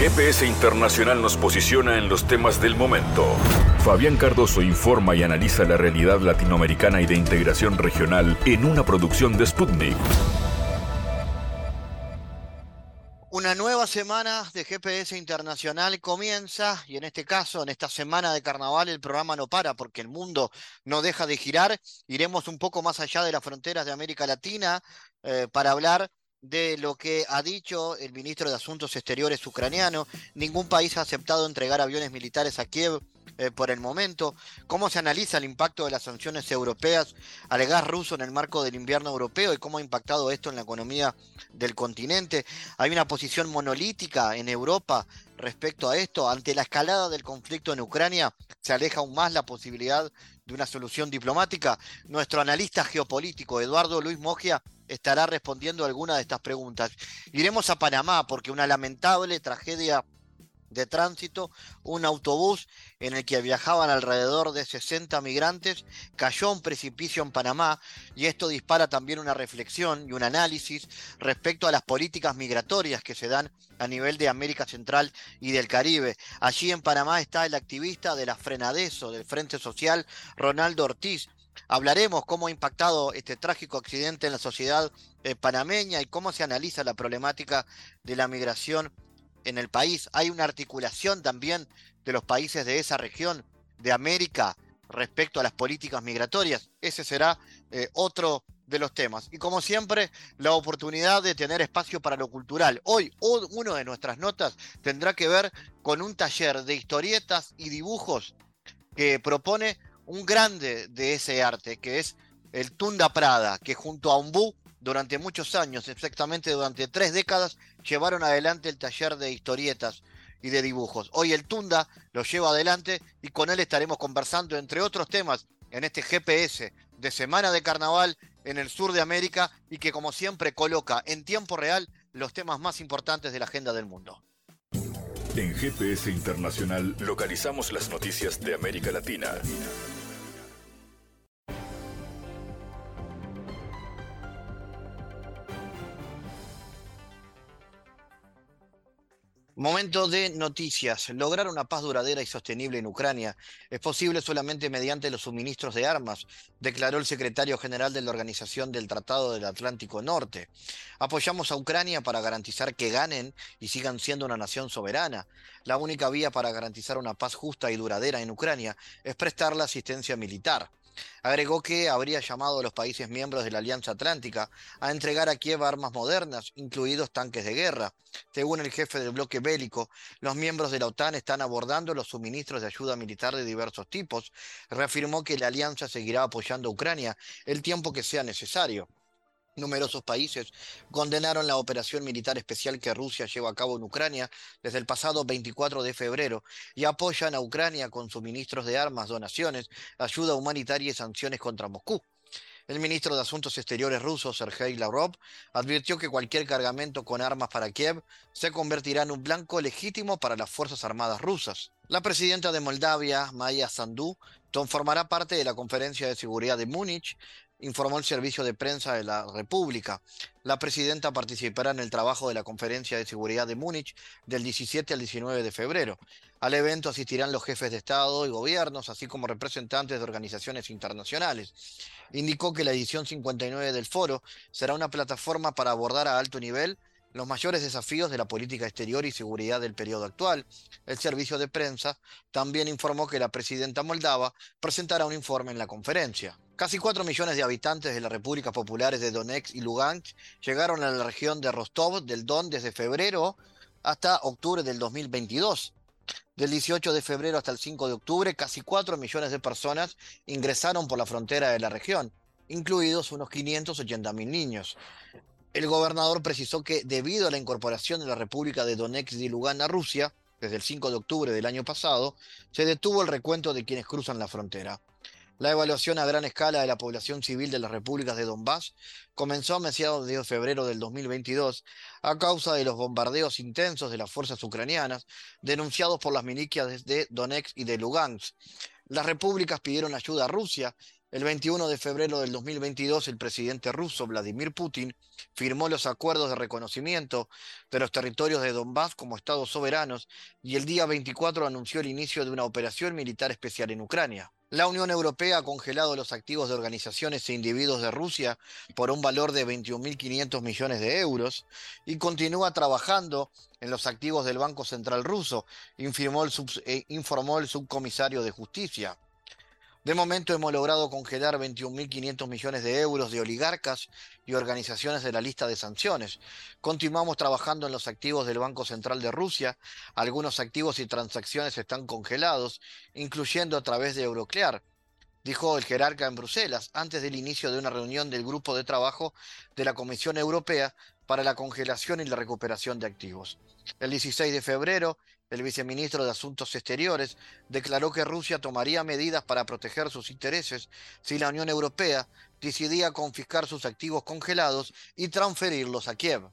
GPS Internacional nos posiciona en los temas del momento. Fabián Cardoso informa y analiza la realidad latinoamericana y de integración regional en una producción de Sputnik. Una nueva semana de GPS Internacional comienza y en este caso, en esta semana de carnaval, el programa no para porque el mundo no deja de girar. Iremos un poco más allá de las fronteras de América Latina eh, para hablar de lo que ha dicho el ministro de Asuntos Exteriores ucraniano. Ningún país ha aceptado entregar aviones militares a Kiev eh, por el momento. ¿Cómo se analiza el impacto de las sanciones europeas al gas ruso en el marco del invierno europeo y cómo ha impactado esto en la economía del continente? Hay una posición monolítica en Europa respecto a esto. Ante la escalada del conflicto en Ucrania, se aleja aún más la posibilidad de una solución diplomática. Nuestro analista geopolítico, Eduardo Luis Mogia, estará respondiendo alguna de estas preguntas. Iremos a Panamá porque una lamentable tragedia de tránsito, un autobús en el que viajaban alrededor de 60 migrantes, cayó a un precipicio en Panamá y esto dispara también una reflexión y un análisis respecto a las políticas migratorias que se dan a nivel de América Central y del Caribe. Allí en Panamá está el activista de la Frenadeso, del Frente Social, Ronaldo Ortiz, Hablaremos cómo ha impactado este trágico accidente en la sociedad eh, panameña y cómo se analiza la problemática de la migración en el país. Hay una articulación también de los países de esa región de América respecto a las políticas migratorias. Ese será eh, otro de los temas. Y como siempre, la oportunidad de tener espacio para lo cultural. Hoy, uno de nuestras notas tendrá que ver con un taller de historietas y dibujos que propone un grande de ese arte, que es el Tunda Prada, que junto a Umbú, durante muchos años, exactamente durante tres décadas, llevaron adelante el taller de historietas y de dibujos. Hoy el Tunda lo lleva adelante y con él estaremos conversando, entre otros temas, en este GPS de Semana de Carnaval en el sur de América y que como siempre coloca en tiempo real los temas más importantes de la agenda del mundo. En GPS Internacional localizamos las noticias de América Latina. Momento de noticias. Lograr una paz duradera y sostenible en Ucrania es posible solamente mediante los suministros de armas, declaró el secretario general de la Organización del Tratado del Atlántico Norte. Apoyamos a Ucrania para garantizar que ganen y sigan siendo una nación soberana. La única vía para garantizar una paz justa y duradera en Ucrania es prestar la asistencia militar. Agregó que habría llamado a los países miembros de la Alianza Atlántica a entregar a Kiev armas modernas, incluidos tanques de guerra. Según el jefe del bloque bélico, los miembros de la OTAN están abordando los suministros de ayuda militar de diversos tipos. Reafirmó que la alianza seguirá apoyando a Ucrania el tiempo que sea necesario. Numerosos países condenaron la operación militar especial que Rusia lleva a cabo en Ucrania desde el pasado 24 de febrero y apoyan a Ucrania con suministros de armas, donaciones, ayuda humanitaria y sanciones contra Moscú. El ministro de Asuntos Exteriores ruso, Sergei Lavrov, advirtió que cualquier cargamento con armas para Kiev se convertirá en un blanco legítimo para las Fuerzas Armadas rusas. La presidenta de Moldavia, Maya Sandu, formará parte de la Conferencia de Seguridad de Múnich, informó el servicio de prensa de la República. La presidenta participará en el trabajo de la Conferencia de Seguridad de Múnich del 17 al 19 de febrero. Al evento asistirán los jefes de Estado y gobiernos, así como representantes de organizaciones internacionales. Indicó que la edición 59 del foro será una plataforma para abordar a alto nivel los mayores desafíos de la política exterior y seguridad del periodo actual. El servicio de prensa también informó que la presidenta moldava presentará un informe en la conferencia. Casi 4 millones de habitantes de las repúblicas populares de Donetsk y Lugansk llegaron a la región de Rostov del Don desde febrero hasta octubre del 2022. Del 18 de febrero hasta el 5 de octubre, casi 4 millones de personas ingresaron por la frontera de la región, incluidos unos 580 mil niños. El gobernador precisó que debido a la incorporación de la República de Donetsk y Lugansk a Rusia, desde el 5 de octubre del año pasado, se detuvo el recuento de quienes cruzan la frontera. La evaluación a gran escala de la población civil de las repúblicas de Donbass comenzó a mediados de febrero del 2022 a causa de los bombardeos intensos de las fuerzas ucranianas denunciados por las milicias de Donetsk y de Lugansk. Las repúblicas pidieron ayuda a Rusia El 21 de febrero del 2022, el presidente ruso Vladimir Putin firmó los acuerdos de reconocimiento de los territorios de Donbass como estados soberanos y el día 24 anunció el inicio de una operación militar especial en Ucrania. La Unión Europea ha congelado los activos de organizaciones e individuos de Rusia por un valor de 21.500 millones de euros y continúa trabajando en los activos del Banco Central ruso, informó el, eh, informó el subcomisario de Justicia. De momento hemos logrado congelar 21.500 millones de euros de oligarcas y organizaciones de la lista de sanciones. Continuamos trabajando en los activos del Banco Central de Rusia. Algunos activos y transacciones están congelados, incluyendo a través de Euroclear, dijo el jerarca en Bruselas, antes del inicio de una reunión del grupo de trabajo de la Comisión Europea para la congelación y la recuperación de activos. El 16 de febrero, el viceministro de Asuntos Exteriores declaró que Rusia tomaría medidas para proteger sus intereses si la Unión Europea decidía confiscar sus activos congelados y transferirlos a Kiev.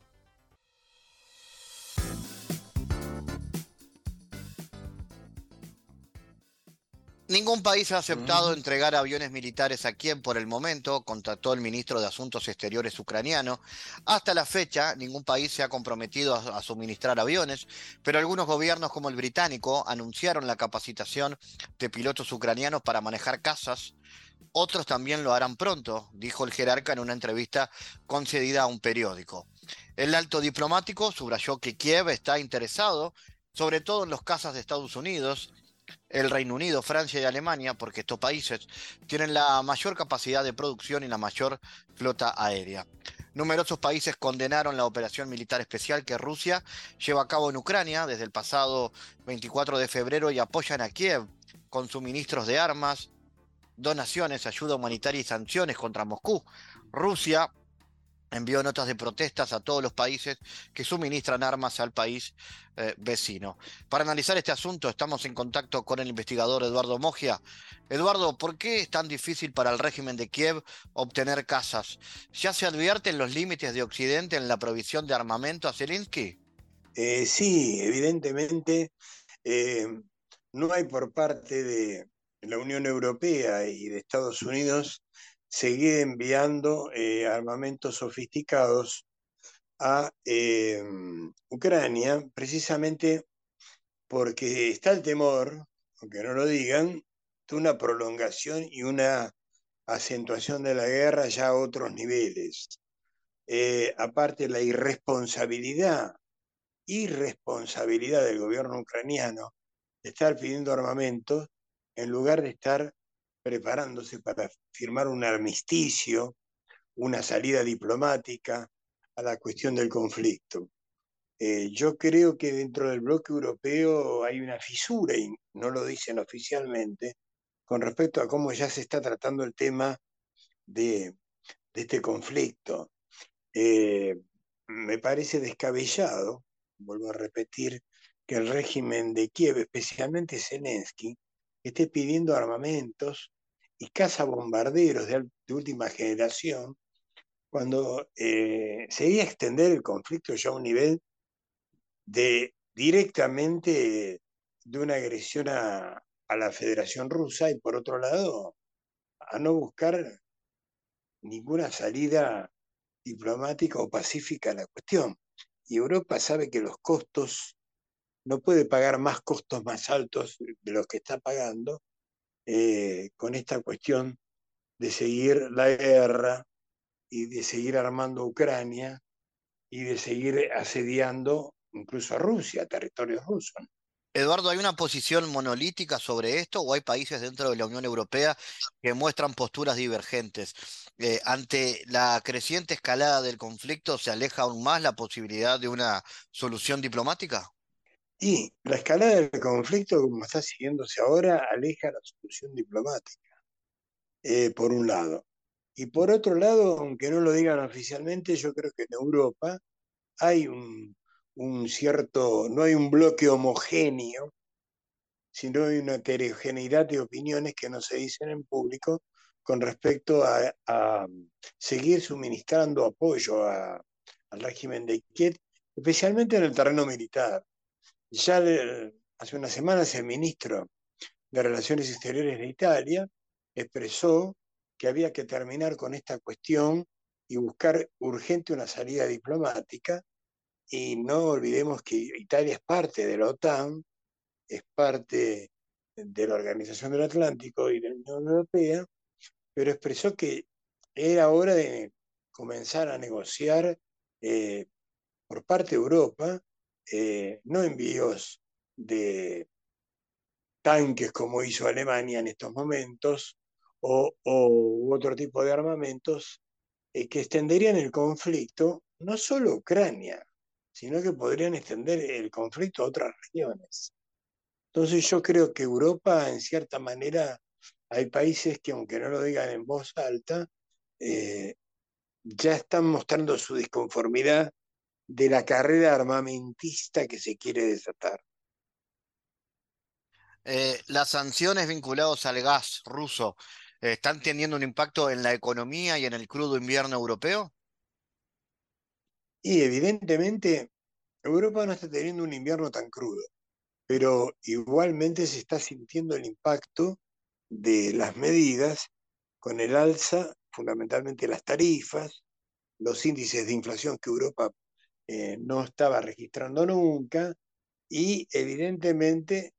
Ningún país ha aceptado mm. entregar aviones militares a Kiev por el momento, contactó el ministro de Asuntos Exteriores ucraniano. Hasta la fecha, ningún país se ha comprometido a, suministrar aviones, pero algunos gobiernos como el británico anunciaron la capacitación de pilotos ucranianos para manejar cazas. Otros también lo harán pronto, dijo el jerarca en una entrevista concedida a un periódico. El alto diplomático subrayó que Kiev está interesado, sobre todo en los cazas de Estados Unidos, el Reino Unido, Francia y Alemania, porque estos países tienen la mayor capacidad de producción y la mayor flota aérea. Numerosos países condenaron la operación militar especial que Rusia lleva a cabo en Ucrania desde el pasado 24 de febrero y apoyan a Kiev con suministros de armas, donaciones, ayuda humanitaria y sanciones contra Moscú. Rusia envió notas de protestas a todos los países que suministran armas al país eh, vecino. Para analizar este asunto estamos en contacto con el investigador Eduardo Mogia. Eduardo, ¿por qué es tan difícil para el régimen de Kiev obtener casas? ¿Ya se advierten los límites de Occidente en la provisión de armamento a Zelensky? Eh, sí, evidentemente eh, no hay por parte de la Unión Europea y de Estados Unidos seguir enviando eh, armamentos sofisticados a eh, Ucrania, precisamente porque está el temor, aunque no lo digan, de una prolongación y una acentuación de la guerra ya a otros niveles. Eh, aparte la irresponsabilidad, irresponsabilidad del gobierno ucraniano de estar pidiendo armamentos en lugar de estar preparándose para firmar un armisticio, una salida diplomática a la cuestión del conflicto. Eh, yo creo que dentro del bloque europeo hay una fisura, y no lo dicen oficialmente, con respecto a cómo ya se está tratando el tema de, este conflicto. Eh, me parece descabellado, vuelvo a repetir, que el régimen de Kiev, especialmente Zelensky, esté pidiendo armamentos y cazabombarderos de, de última generación, cuando eh, se iba a extender el conflicto ya a un nivel de directamente de una agresión a, a la Federación Rusa y por otro lado a no buscar ninguna salida diplomática o pacífica a la cuestión. Y Europa sabe que los costos, no puede pagar más costos más altos de los que está pagando eh, con esta cuestión de seguir la guerra y de seguir armando Ucrania y de seguir asediando incluso a Rusia, territorios rusos. Eduardo, ¿hay una posición monolítica sobre esto o hay países dentro de la Unión Europea que muestran posturas divergentes? Eh, ante la creciente escalada del conflicto, ¿se aleja aún más la posibilidad de una solución diplomática? Y la escalada del conflicto, como está siguiéndose ahora, aleja la solución diplomática, eh, por un lado. Y por otro lado, aunque no lo digan oficialmente, yo creo que en Europa hay un, cierto, no hay un bloque homogéneo, sino hay una heterogeneidad de opiniones que no se dicen en público con respecto a, seguir suministrando apoyo al régimen de Kiev, especialmente en el terreno militar. Ya hace unas semanas el ministro de Relaciones Exteriores de Italia expresó que había que terminar con esta cuestión y buscar urgente una salida diplomática. Y no olvidemos que Italia es parte de la OTAN, es parte de la Organización del Atlántico y de la Unión Europea, pero expresó que era hora de comenzar a negociar eh, por parte de Europa, eh, no envíos de tanques como hizo Alemania en estos momentos, o, otro tipo de armamentos eh, que extenderían el conflicto no solo a Ucrania, sino que podrían extender el conflicto a otras regiones. Entonces yo creo que Europa, en cierta manera, hay países que aunque no lo digan en voz alta, eh, ya están mostrando su disconformidad de la carrera armamentista que se quiere desatar. Eh, las sanciones vinculadas al gas ruso eh, están teniendo un impacto en la economía y en el crudo invierno europeo? Y evidentemente Europa no está teniendo un invierno tan crudo, pero igualmente se está sintiendo el impacto de las medidas con el alza, fundamentalmente las tarifas, los índices de inflación que Europa eh, no estaba registrando nunca y evidentemente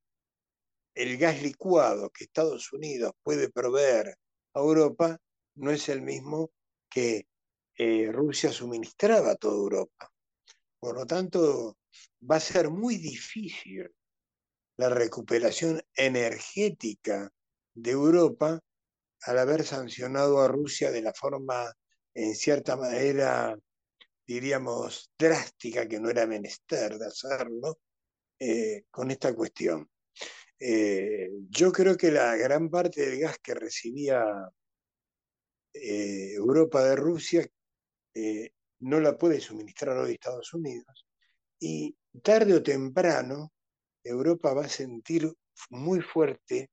el gas licuado que Estados Unidos puede proveer a Europa no es el mismo que eh, Rusia suministraba a toda Europa. Por lo tanto, va a ser muy difícil la recuperación energética de Europa al haber sancionado a Rusia de la forma, en cierta manera, diríamos, drástica, que no era menester de hacerlo, eh, con esta cuestión. Eh, yo creo que la gran parte del gas que recibía eh, Europa de Rusia no la puede suministrar hoy Estados Unidos. Y tarde o temprano, Europa va a sentir muy fuerte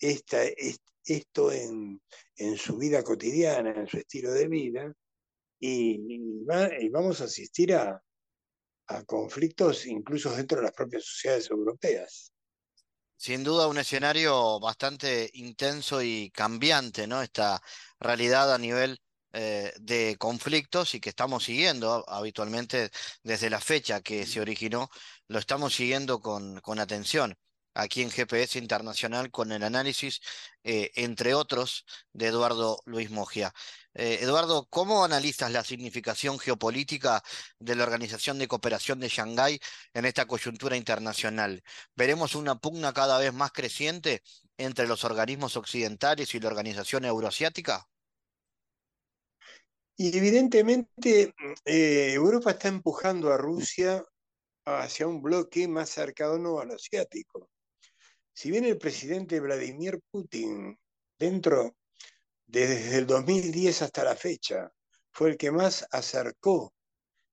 esta, esto en, su vida cotidiana, en su estilo de vida, y, vamos a asistir a, conflictos incluso dentro de las propias sociedades europeas. Sin duda un escenario bastante intenso y cambiante, ¿no? Esta realidad a nivel eh, de conflictos y que estamos siguiendo habitualmente desde la fecha que se originó, lo estamos siguiendo con, con atención aquí en GPS Internacional con el análisis, eh, entre otros, de Eduardo Luis Mogia. Eh, Eduardo, ¿cómo analizas la significación geopolítica de la Organización de Cooperación de Shanghái en esta coyuntura internacional? ¿Veremos una pugna cada vez más creciente entre los organismos occidentales y la Organización Euroasiática? Y evidentemente eh, Europa está empujando a Rusia hacia un bloque más cercano al asiático si bien el presidente Vladimir Putin, dentro desde el 2010 hasta la fecha, fue el que más acercó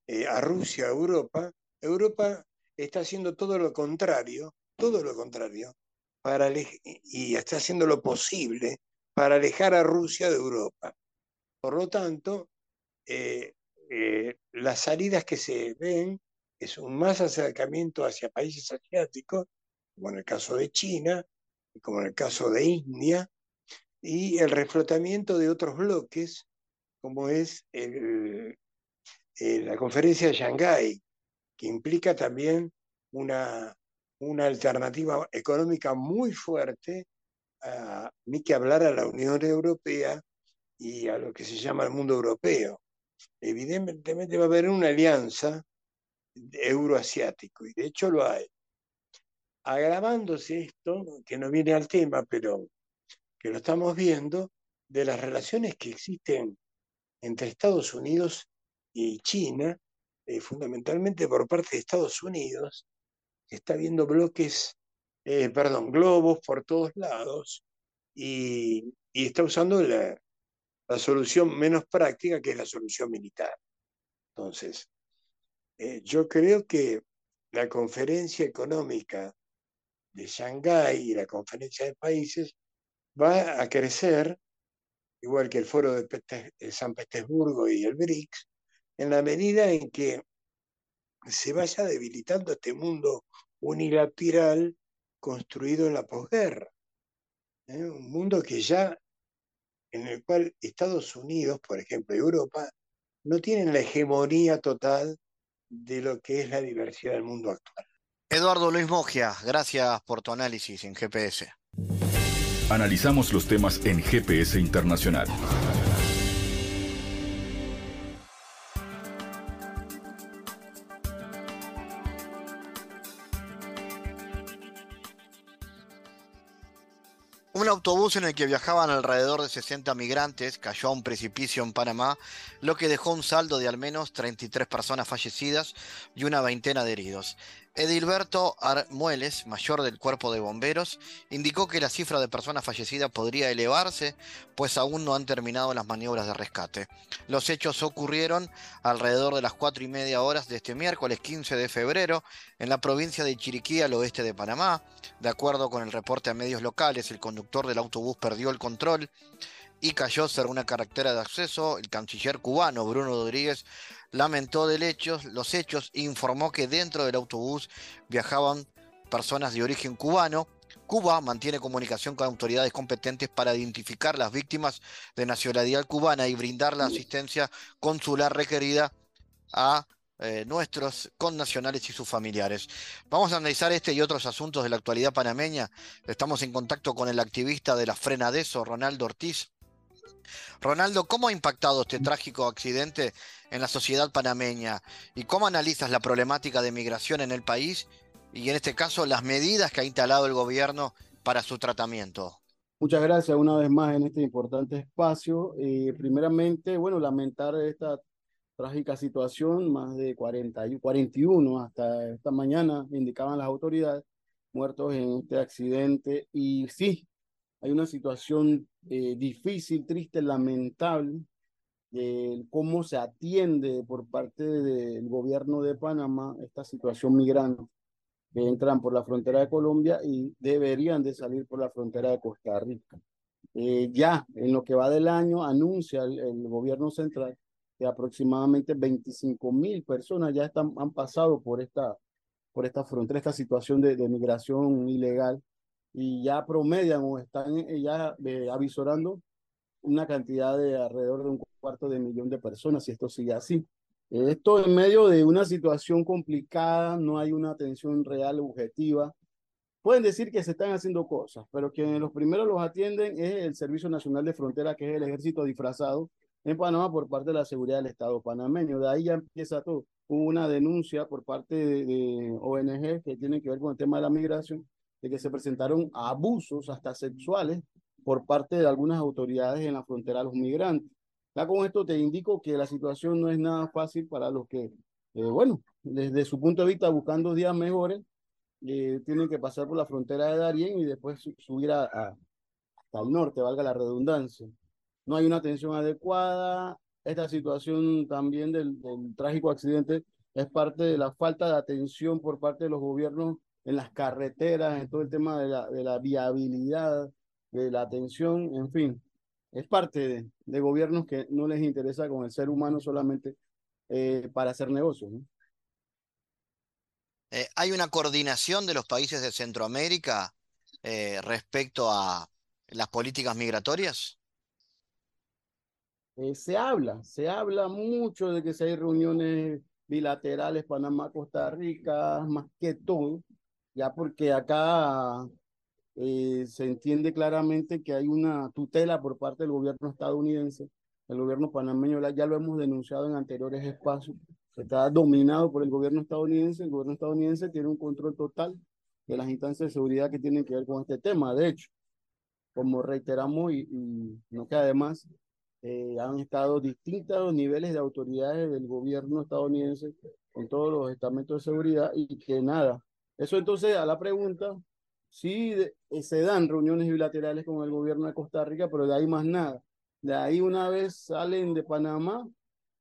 eh, a Rusia a Europa, Europa está haciendo todo lo contrario, todo lo contrario, para y está haciendo lo posible para alejar a Rusia de Europa. Por lo tanto, eh, eh, las salidas que se ven es un más acercamiento hacia países asiáticos como en el caso de China, como en el caso de India, y el reflotamiento de otros bloques, como es la conferencia de Shanghái, que implica también una, una alternativa económica muy fuerte, ni que hablar a la Unión Europea y a lo que se llama el mundo europeo. Evidentemente va a haber una alianza euroasiático, y de hecho lo hay agravándose esto, que no viene al tema, pero que lo estamos viendo, de las relaciones que existen entre Estados Unidos y China, eh, fundamentalmente por parte de Estados Unidos, que está viendo bloques, eh, perdón, globos por todos lados y, está usando la, solución menos práctica, que es la solución militar. Entonces, eh, yo creo que la conferencia económica de Shanghái y la conferencia de países va a crecer, igual que el foro de, San Petersburgo y el BRICS, en la medida en que se vaya debilitando este mundo unilateral construido en la posguerra. ¿eh? Un mundo que ya en el cual Estados Unidos, por ejemplo, y Europa, no tienen la hegemonía total de lo que es la diversidad del mundo actual. Eduardo Luis Mogia, gracias por tu análisis en GPS. Analizamos los temas en GPS Internacional. Un autobús en el que viajaban alrededor de 60 migrantes cayó a un precipicio en Panamá, lo que dejó un saldo de al menos 33 personas fallecidas y una veintena de heridos. Edilberto Armueles, mayor del cuerpo de bomberos, indicó que la cifra de personas fallecidas podría elevarse, pues aún no han terminado las maniobras de rescate. Los hechos ocurrieron alrededor de las cuatro y media horas de este miércoles 15 de febrero en la provincia de Chiriquí, al oeste de Panamá. De acuerdo con el reporte a medios locales, el conductor del autobús perdió el control y cayó sobre una carretera de acceso. El canciller cubano Bruno Rodríguez lamentó del los hechos e informó que dentro del autobús viajaban personas de origen cubano. Cuba mantiene comunicación con autoridades competentes para identificar las víctimas de nacionalidad cubana y brindar la asistencia consular requerida a eh, nuestros connacionales y sus familiares. Vamos a analizar este y otros asuntos de la actualidad panameña. Estamos en contacto con el activista de la Frenadeso, Ronaldo Ortiz. Ronaldo, ¿cómo ha impactado este trágico accidente en la sociedad panameña? ¿Y cómo analizas la problemática de migración en el país y en este caso las medidas que ha instalado el gobierno para su tratamiento? Muchas gracias una vez más en este importante espacio. Eh, primeramente, bueno, lamentar esta trágica situación, más de 40, 41 hasta esta mañana, indicaban las autoridades, muertos en este accidente. Y sí, hay una situación eh, difícil, triste, lamentable, de cómo se atiende por parte del gobierno de Panamá esta situación migrante que entran por la frontera de Colombia y deberían de salir por la frontera de Costa Rica. Eh, ya en lo que va del año anuncia el, gobierno central que aproximadamente 25 mil personas ya están, han pasado por esta, por esta frontera, esta situación de, de migración ilegal y ya promedian o están eh, ya eh, avisorando una cantidad de alrededor de un cuarto de millón de personas si esto sigue así. Esto en medio de una situación complicada, no hay una atención real objetiva. Pueden decir que se están haciendo cosas, pero quienes los primeros los atienden es el Servicio Nacional de Frontera, que es el ejército disfrazado en Panamá por parte de la seguridad del Estado panameño. De ahí ya empieza todo. Hubo una denuncia por parte de, de ONG que tiene que ver con el tema de la migración de que se presentaron abusos hasta sexuales por parte de algunas autoridades en la frontera a los migrantes. Ya con esto te indico que la situación no es nada fácil para los que, eh, bueno, desde su punto de vista buscando días mejores, eh, tienen que pasar por la frontera de Darién y después subir a, hasta el norte, valga la redundancia. No hay una atención adecuada. Esta situación también del, del trágico accidente es parte de la falta de atención por parte de los gobiernos en las carreteras, en todo el tema de la, de la viabilidad, de la atención, en fin. Es parte de, gobiernos que no les interesa con el ser humano solamente eh, para hacer negocios. Eh, ¿Hay una coordinación de los países de Centroamérica eh, respecto a las políticas migratorias? se habla, se habla mucho de que si hay reuniones bilaterales Panamá, Costa Rica, más que todo, ya porque acá eh, se entiende claramente que hay una tutela por parte del gobierno estadounidense, el gobierno panameño, ya lo hemos denunciado en anteriores espacios, está dominado por el gobierno estadounidense, el gobierno estadounidense tiene un control total de las instancias de seguridad que tienen que ver con este tema. De hecho, como reiteramos y, no queda además, eh, han estado distintos niveles de autoridades del gobierno estadounidense con todos los estamentos de seguridad y que nada, eso entonces a la pregunta, sí eh, se dan reuniones bilaterales con el gobierno de Costa Rica, pero de ahí más nada. De ahí una vez salen de Panamá,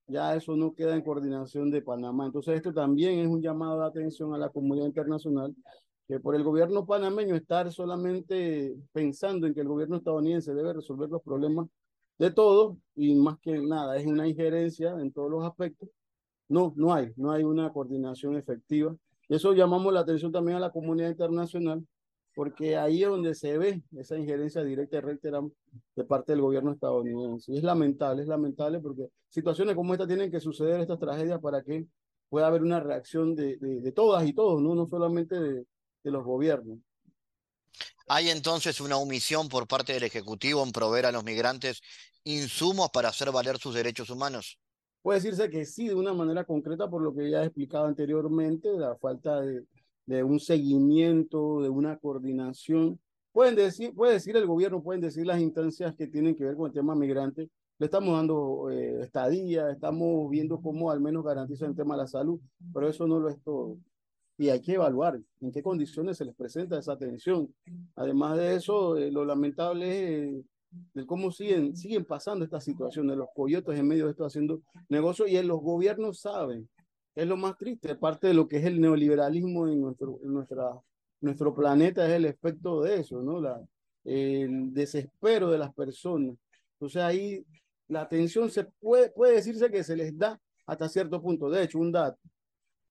ya eso no queda en coordinación de Panamá. Entonces esto también es un llamado de atención a la comunidad internacional, que por el gobierno panameño estar solamente pensando en que el gobierno estadounidense debe resolver los problemas de todos y más que nada es una injerencia en todos los aspectos. No, no hay, no hay una coordinación efectiva eso llamamos la atención también a la comunidad internacional porque ahí es donde se ve esa injerencia directa y reiterada de parte del gobierno estadounidense. Y es lamentable, es lamentable porque situaciones como esta tienen que suceder, estas tragedias, para que pueda haber una reacción de, de, todas y todos, no, no solamente de los gobiernos. ¿Hay entonces una omisión por parte del Ejecutivo en proveer a los migrantes insumos para hacer valer sus derechos humanos? Puede decirse que sí, de una manera concreta, por lo que ya he explicado anteriormente, la falta de, de un seguimiento, de una coordinación. Pueden decir, puede decir el gobierno, pueden decir las instancias que tienen que ver con el tema migrante. Le estamos dando eh, estadía, estamos viendo cómo al menos garantiza el tema de la salud, pero eso no lo es todo. Y hay que evaluar en qué condiciones se les presenta esa atención. Además de eso, eh, lo lamentable es de cómo siguen, siguen pasando estas situaciones, los coyotes en medio de esto haciendo negocios y los gobiernos saben es lo más triste, parte de lo que es el neoliberalismo en nuestro, nuestra, nuestro planeta es el efecto de eso, ¿no? La, el desespero de las personas. Entonces ahí la atención se puede, puede decirse que se les da hasta cierto punto. De hecho, un dato.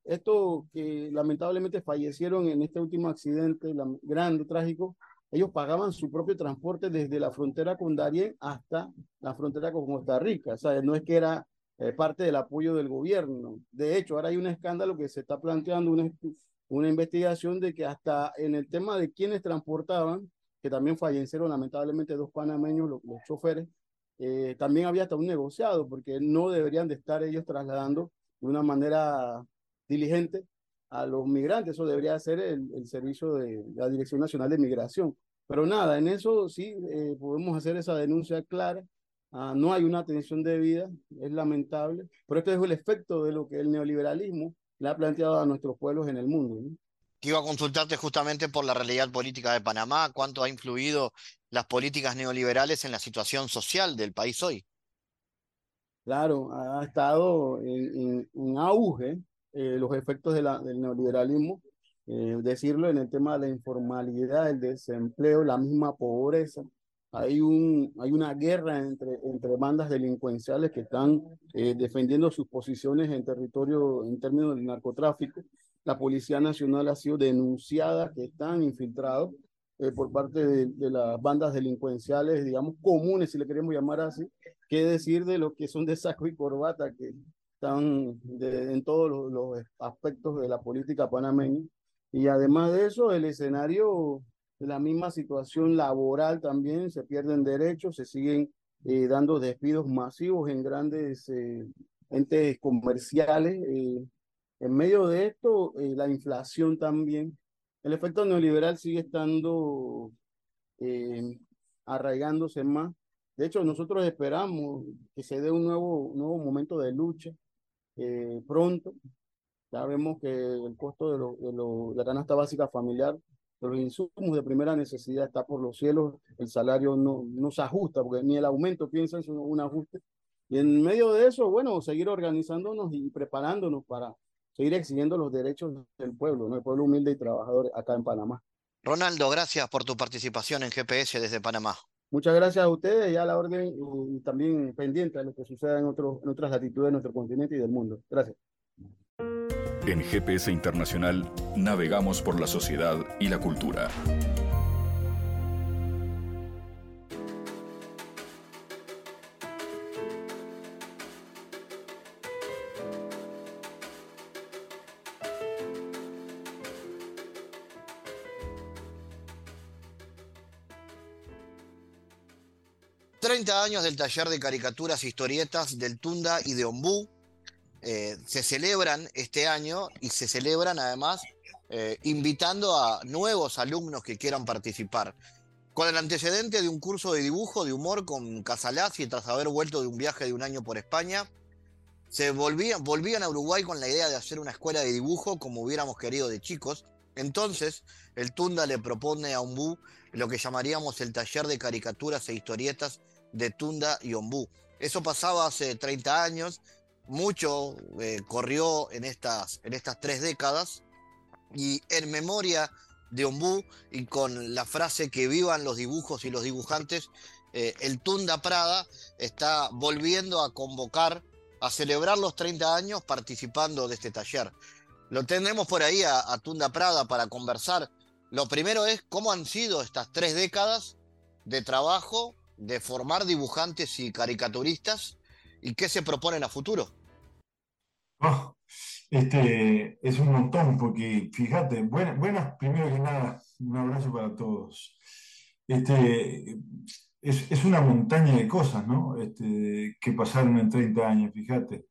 Esto que lamentablemente fallecieron en este último accidente grande, trágico, ellos pagaban su propio transporte desde la frontera con Darien hasta la frontera con Costa Rica. O sea, no es que era eh, parte del apoyo del gobierno. De hecho, ahora hay un escándalo que se está planteando, una, una investigación de que hasta en el tema de quienes transportaban, que también fallecieron lamentablemente dos panameños, los, choferes, eh, también había hasta un negociado, porque no deberían de estar ellos trasladando de una manera diligente a los migrantes, eso debería ser el, el servicio de la Dirección Nacional de Migración. Pero nada, en eso sí eh, podemos hacer esa denuncia clara Ah, no hay una atención debida, es lamentable, pero esto es el efecto de lo que el neoliberalismo le ha planteado a nuestros pueblos en el mundo. ¿no? Quiero consultarte justamente por la realidad política de Panamá, cuánto ha influido las políticas neoliberales en la situación social del país hoy. Claro, ha estado en, auge eh, los efectos de la, del neoliberalismo, eh, decirlo en el tema de la informalidad, el desempleo, la misma pobreza, hay, un, hay una guerra entre, entre bandas delincuenciales que están eh, defendiendo sus posiciones en territorio en términos del narcotráfico. La Policía Nacional ha sido denunciada que están infiltrados eh, por parte de, de, las bandas delincuenciales, digamos, comunes, si le queremos llamar así. ¿Qué decir de los que son de saco y corbata, que están de, en todos los, los aspectos de la política panameña? Y además de eso, el escenario la misma situación laboral también, se pierden derechos, se siguen eh, dando despidos masivos en grandes eh, entes comerciales. Eh, en medio de esto, la inflación también. El efecto neoliberal sigue estando arraigándose más. De hecho, nosotros esperamos que se dé un nuevo, nuevo momento de lucha pronto. Ya vemos que el costo de, lo, de lo, la canasta básica familiar los insumos de primera necesidad está por los cielos, el salario no, no se ajusta, porque ni el aumento piensa en un ajuste. Y en medio de eso, bueno, seguir organizándonos y preparándonos para seguir exigiendo los derechos del pueblo, ¿no? el pueblo humilde y trabajador acá en Panamá. Ronaldo, gracias por tu participación en GPS desde Panamá. Muchas gracias a ustedes y a la orden y también pendiente de lo que suceda en, otros, en otras latitudes de nuestro continente y del mundo. Gracias. En GPS Internacional navegamos por la sociedad y la cultura. Treinta años del taller de caricaturas e historietas del Tunda y de Ombú, eh, se celebran este año y se celebran además eh, invitando a nuevos alumnos que quieran participar. Con el antecedente de un curso de dibujo, de humor con Casalazzi tras haber vuelto de un viaje de un año por España, se volvían, volvían a Uruguay con la idea de hacer una escuela de dibujo como hubiéramos querido de chicos. Entonces, el Tunda le propone a Ombú lo que llamaríamos el taller de caricaturas e historietas de Tunda y Ombú. Eso pasaba hace 30 años mucho eh, corrió en estas, en estas tres décadas y en memoria de Ombú y con la frase que vivan los dibujos y los dibujantes, eh, el Tunda Prada está volviendo a convocar a celebrar los 30 años participando de este taller. Lo tendremos por ahí a, Tunda Prada para conversar Lo primero es cómo han sido estas tres décadas de trabajo, de formar dibujantes y caricaturistas, y qué se proponen a futuro. Oh, este, es un montón, porque fíjate, buenas, primero que nada, un abrazo para todos. Este, es, una montaña de cosas, ¿no? Este, que pasaron en 30 años, fíjate.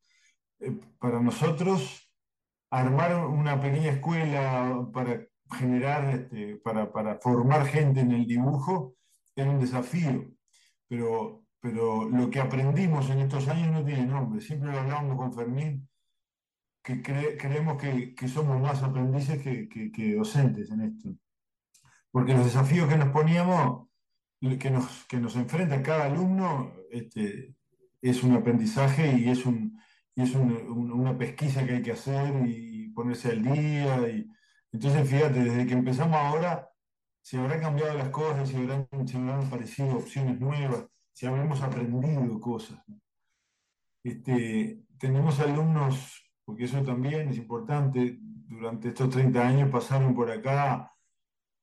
Eh, para nosotros, armar una pequeña escuela para generar, este, para, para, formar gente en el dibujo, era un desafío. Pero, pero lo que aprendimos en estos años no tiene nombre. Siempre lo hablamos con Fermín, que creemos que, que, somos más aprendices que, que docentes en esto. Porque los desafíos que nos poníamos que nos, que nos enfrenta cada alumno este, es un aprendizaje y es, un, y es una pesquisa que hay que hacer y ponerse al día. Y, entonces, fíjate, desde que empezamos ahora, se habrán cambiado las cosas, se habrán, aparecido opciones nuevas, se habremos aprendido cosas. Este, tenemos alumnos, porque eso también es importante, durante estos 30 años pasaron por acá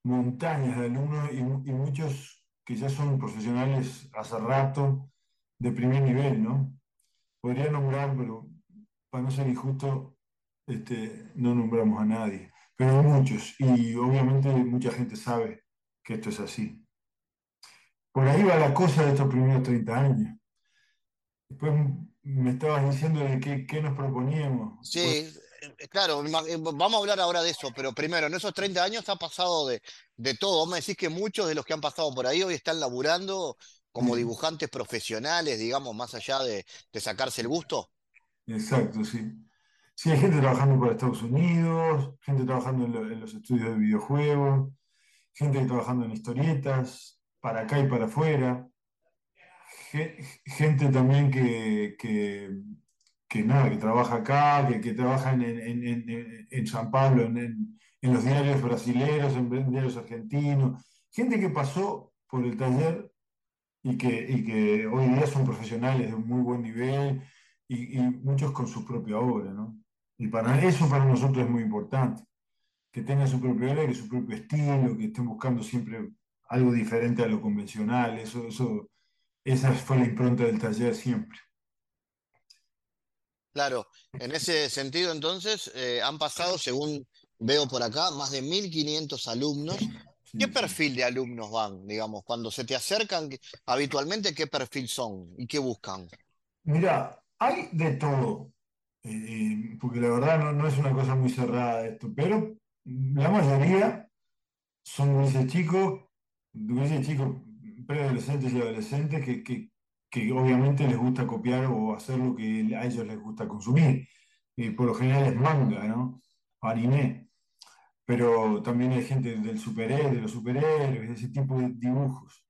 montañas de alumnos y, y muchos que ya son profesionales hace rato de primer nivel, ¿no? Podría nombrar, pero para no ser injusto, este, no nombramos a nadie, pero hay muchos y obviamente mucha gente sabe que esto es así. Por ahí va la cosa de estos primeros 30 años. Después me estabas diciendo de qué, qué nos proponíamos. Sí, eh, claro, eh, vamos a hablar ahora de eso, pero primero, en esos 30 años ha pasado de, de todo. Vos me decís que muchos de los que han pasado por ahí hoy están laburando como dibujantes profesionales, digamos, más allá de, sacarse el gusto. Exacto, sí. Sí, hay gente trabajando para Estados Unidos, gente trabajando en, los estudios de videojuegos, gente trabajando en historietas, para acá y para afuera, gente también que, que nada, que trabaja acá, que, que trabaja en, en, en, San Pablo, en, los diarios brasileños, en diarios argentinos, gente que pasó por el taller y que, y que hoy día son profesionales de muy buen nivel y, y, muchos con su propia obra, ¿no? Y para eso para nosotros es muy importante, que tengan su propia obra, que su propio estilo, que estén buscando siempre algo diferente a lo convencional, eso, eso, esa fue la impronta del taller siempre. Claro, en ese sentido entonces eh, han pasado, según veo por acá, más de 1.500 alumnos. ¿Qué perfil de alumnos van, digamos, cuando se te acercan habitualmente, qué perfil son y qué buscan? Mira, hay de todo, eh, porque la verdad no, no, es una cosa muy cerrada esto, pero la mayoría son dulces chicos, dulces chicos preadolescentes y adolescentes que, que, que obviamente les gusta copiar o hacer lo que a ellos les gusta consumir. Y por lo general es manga, ¿no? Anime. Pero también hay gente del superhéroe, de los superhéroes, ese tipo de dibujos,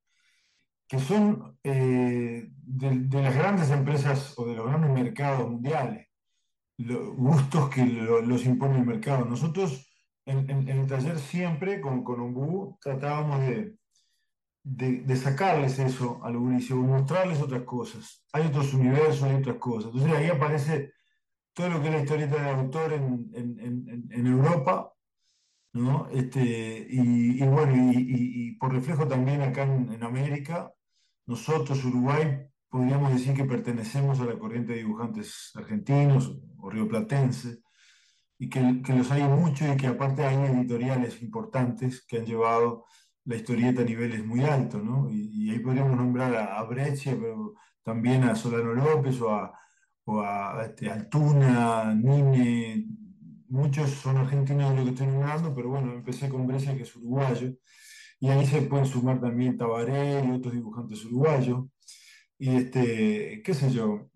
que son eh, de, las grandes empresas o de los grandes mercados mundiales, los gustos que los impone el mercado. Nosotros en, el taller siempre con, con Umbu tratábamos de, de, sacarles eso al inicio, mostrarles otras cosas. Hay otros universos, hay otras cosas. Entonces ahí aparece todo lo que es la historieta de autor en, en, en, Europa, ¿no? Este, y, y bueno, y, y, por reflejo también acá en, América, nosotros, Uruguay, podríamos decir que pertenecemos a la corriente de dibujantes argentinos o rioplatenses, y que, que los hay muchos y que aparte hay editoriales importantes que han llevado la historieta a niveles muy altos, ¿no? Y, ahí podríamos nombrar a, a, Breccia, pero también a Solano López o a, o a este, Altuna, Nine, muchos son argentinos de lo que estoy nombrando, pero bueno, empecé con Breccia, que es uruguayo, y ahí se pueden sumar también Tabaré y otros dibujantes uruguayos, y este, qué sé yo,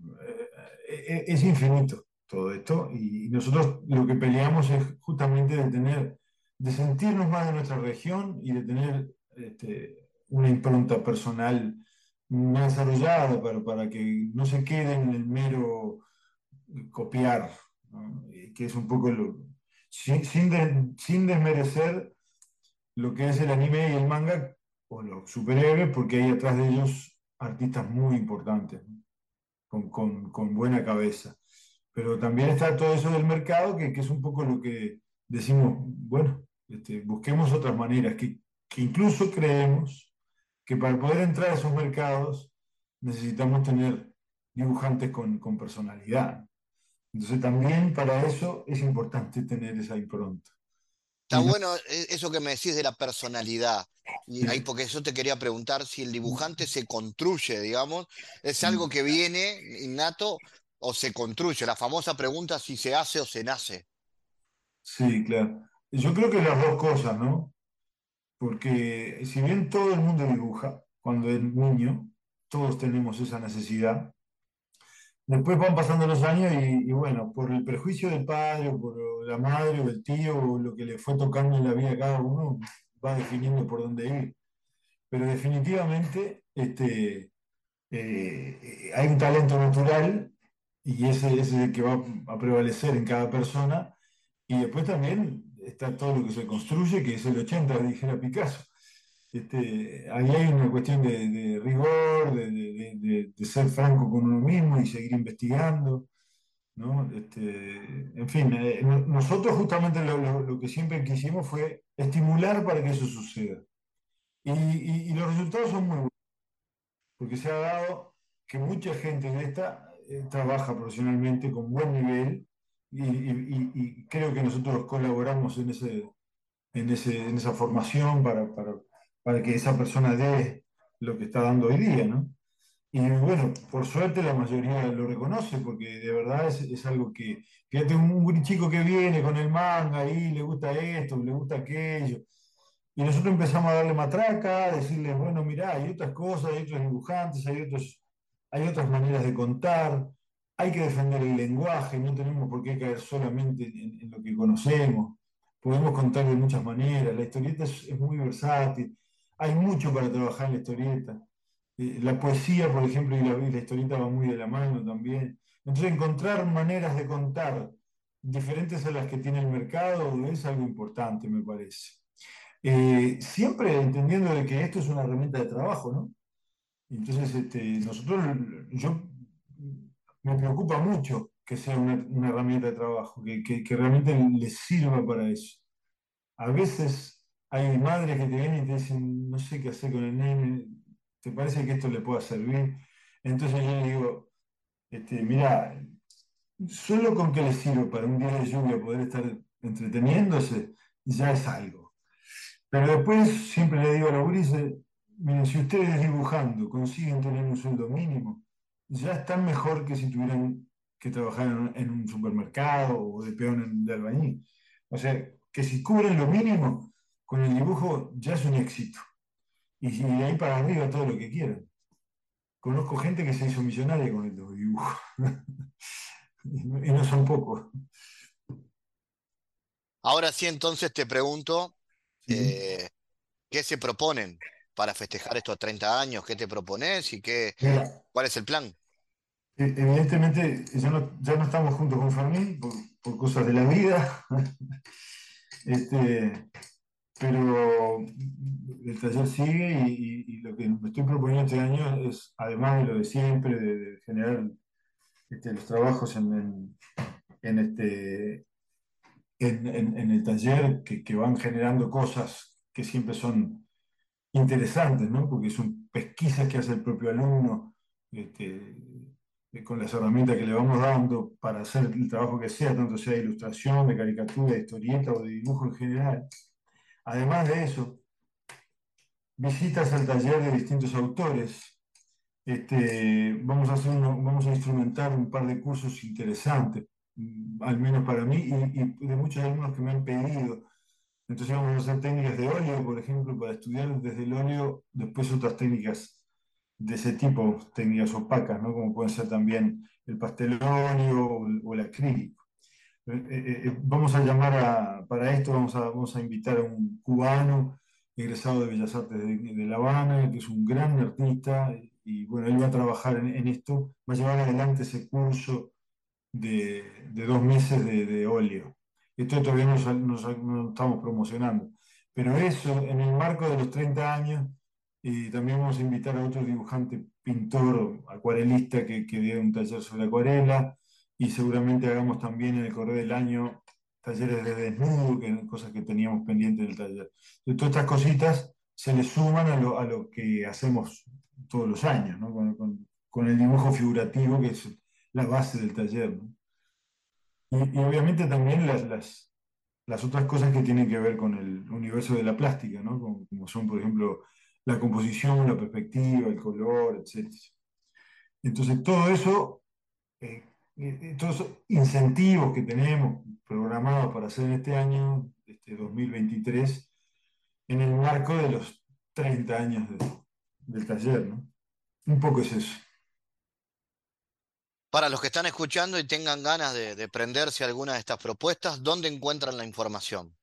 eh, eh, es infinito todo esto, y nosotros lo que peleamos es justamente de tener de sentirnos más de nuestra región y de tener este, una impronta personal más desarrollada para, para, que no se quede en el mero copiar, que es un poco lo, sin, sin, desmerecer lo que es el anime y el manga o los superhéroes, porque hay atrás de ellos artistas muy importantes, con, con, con, buena cabeza. Pero también está todo eso del mercado, que, que es un poco lo que decimos, bueno, Este, busquemos otras maneras, que, que incluso creemos que para poder entrar a esos mercados necesitamos tener dibujantes con, con personalidad. Entonces también para eso es importante tener esa impronta. Está bueno eh, eso que me decís de la personalidad. Y ahí, porque eso te quería preguntar si el dibujante se construye, digamos, es algo que viene innato o se construye. La famosa pregunta si se hace o se nace. Sí, claro. Yo creo que las dos cosas, ¿no? Porque si bien todo el mundo dibuja cuando es niño, todos tenemos esa necesidad, Después van pasando los años y, bueno, por el prejuicio del padre o por la madre o el tío o lo que le fue tocando en la vida a cada uno, va definiendo por dónde ir. Pero definitivamente este, eh, hay un talento natural y ese, es el que va a prevalecer en cada persona. Y después también está todo lo que se construye, que es el 80, dijera Picasso. Este, ahí hay una cuestión de, rigor, de, ser franco con uno mismo y seguir investigando. ¿no? Este, en fin, eh, nosotros justamente lo, que siempre quisimos fue estimular para que eso suceda. Y, los resultados son muy buenos, porque se ha dado que mucha gente de esta eh, trabaja profesionalmente con buen nivel y, creo que nosotros colaboramos en, ese, en, ese, en esa formación para, para para que esa persona dé lo que está dando hoy día, ¿no? Y bueno, por suerte la mayoría lo reconoce, porque de verdad es, algo que, fíjate, un, un chico que viene con el manga y le gusta esto, le gusta aquello, y nosotros empezamos a darle matraca, a decirle, bueno, mira, hay otras cosas, hay otros dibujantes, hay, otros, hay otras maneras de contar, hay que defender el lenguaje, no tenemos por qué caer solamente en, lo que conocemos, podemos contar de muchas maneras, la historieta es muy versátil, hay mucho para trabajar en la historieta. Eh, la poesía, por ejemplo, y la, historieta va muy de la mano también. Entonces, encontrar maneras de contar diferentes a las que tiene el mercado es algo importante, me parece. Eh, siempre entendiendo de que esto es una herramienta de trabajo, ¿no? Entonces, este, nosotros, yo me preocupa mucho que sea una, herramienta de trabajo, que, que, realmente les sirva para eso. A veces hay madres que te vienen y te dicen, no sé qué hacer con el nene, ¿te parece que esto le pueda servir? Entonces yo le digo, este, mira, solo con que le sirva para un día de lluvia poder estar entreteniéndose, ya es algo. Pero después siempre le digo a los grises, miren, si ustedes dibujando consiguen tener un sueldo mínimo, ya están mejor que si tuvieran que trabajar en, un supermercado o de peón de albañil. O sea, que si cubren lo mínimo, con el dibujo ya es un éxito. Y de ahí para arriba todo lo que quieran. Conozco gente que se hizo millonaria con el dibujo. y no son pocos. Ahora sí, entonces te pregunto, eh, ¿qué se proponen para festejar estos 30 años? ¿Qué te propones y qué, cuál es el plan? E-, evidentemente ya no, ya no estamos juntos con Fermín por, por cosas de la vida. este, pero el taller sigue y, lo que me estoy proponiendo este año es, además de lo de siempre, de, generar este, los trabajos en, en, este, en, el taller que, que, van generando cosas que siempre son interesantes, ¿no? porque son pesquisas que hace el propio alumno este, con las herramientas que le vamos dando para hacer el trabajo que sea, tanto sea de ilustración, de caricatura, de historieta o de dibujo en general. Además de eso, visitas al taller de distintos autores. Este, vamos, a hacer vamos a instrumentar un par de cursos interesantes, mm, al menos para mí, y, de muchos alumnos que me han pedido. Entonces vamos a hacer técnicas de óleo, por ejemplo, para estudiar desde el óleo, después otras técnicas de ese tipo, técnicas opacas, ¿no? como pueden ser también el pastelónio o, o el acrílico. Eh, eh, eh, vamos a llamar a, para esto, vamos a, vamos a invitar a un cubano egresado de Bellas Artes de, La Habana, que es un gran artista, y bueno, él va a trabajar en, esto, va a llevar adelante ese curso de, de dos meses de, de, óleo. Esto todavía no, no, estamos promocionando, pero eso, en el marco de los 30 años, y también vamos a invitar a otro dibujante, pintor, acuarelista que, que dé un taller sobre acuarela, y seguramente hagamos también en el correo del año talleres de desnudo, que, cosas que teníamos pendientes del taller. Entonces, todas estas cositas se le suman a lo, a lo que hacemos todos los años, ¿no? con, con, el dibujo figurativo, que es la base del taller. ¿no? Y, y, obviamente también las, las, las, otras cosas que tienen que ver con el universo de la plástica, ¿no? como, como son, por ejemplo, la composición, la perspectiva, el color, etc. Entonces, todo eso, eh, esos incentivos que tenemos programados para hacer este año, este 2023, en el marco de los 30 años del taller, ¿no? Un poco es eso. Para los que están escuchando y tengan ganas de, prenderse alguna de estas propuestas, ¿dónde encuentran la información?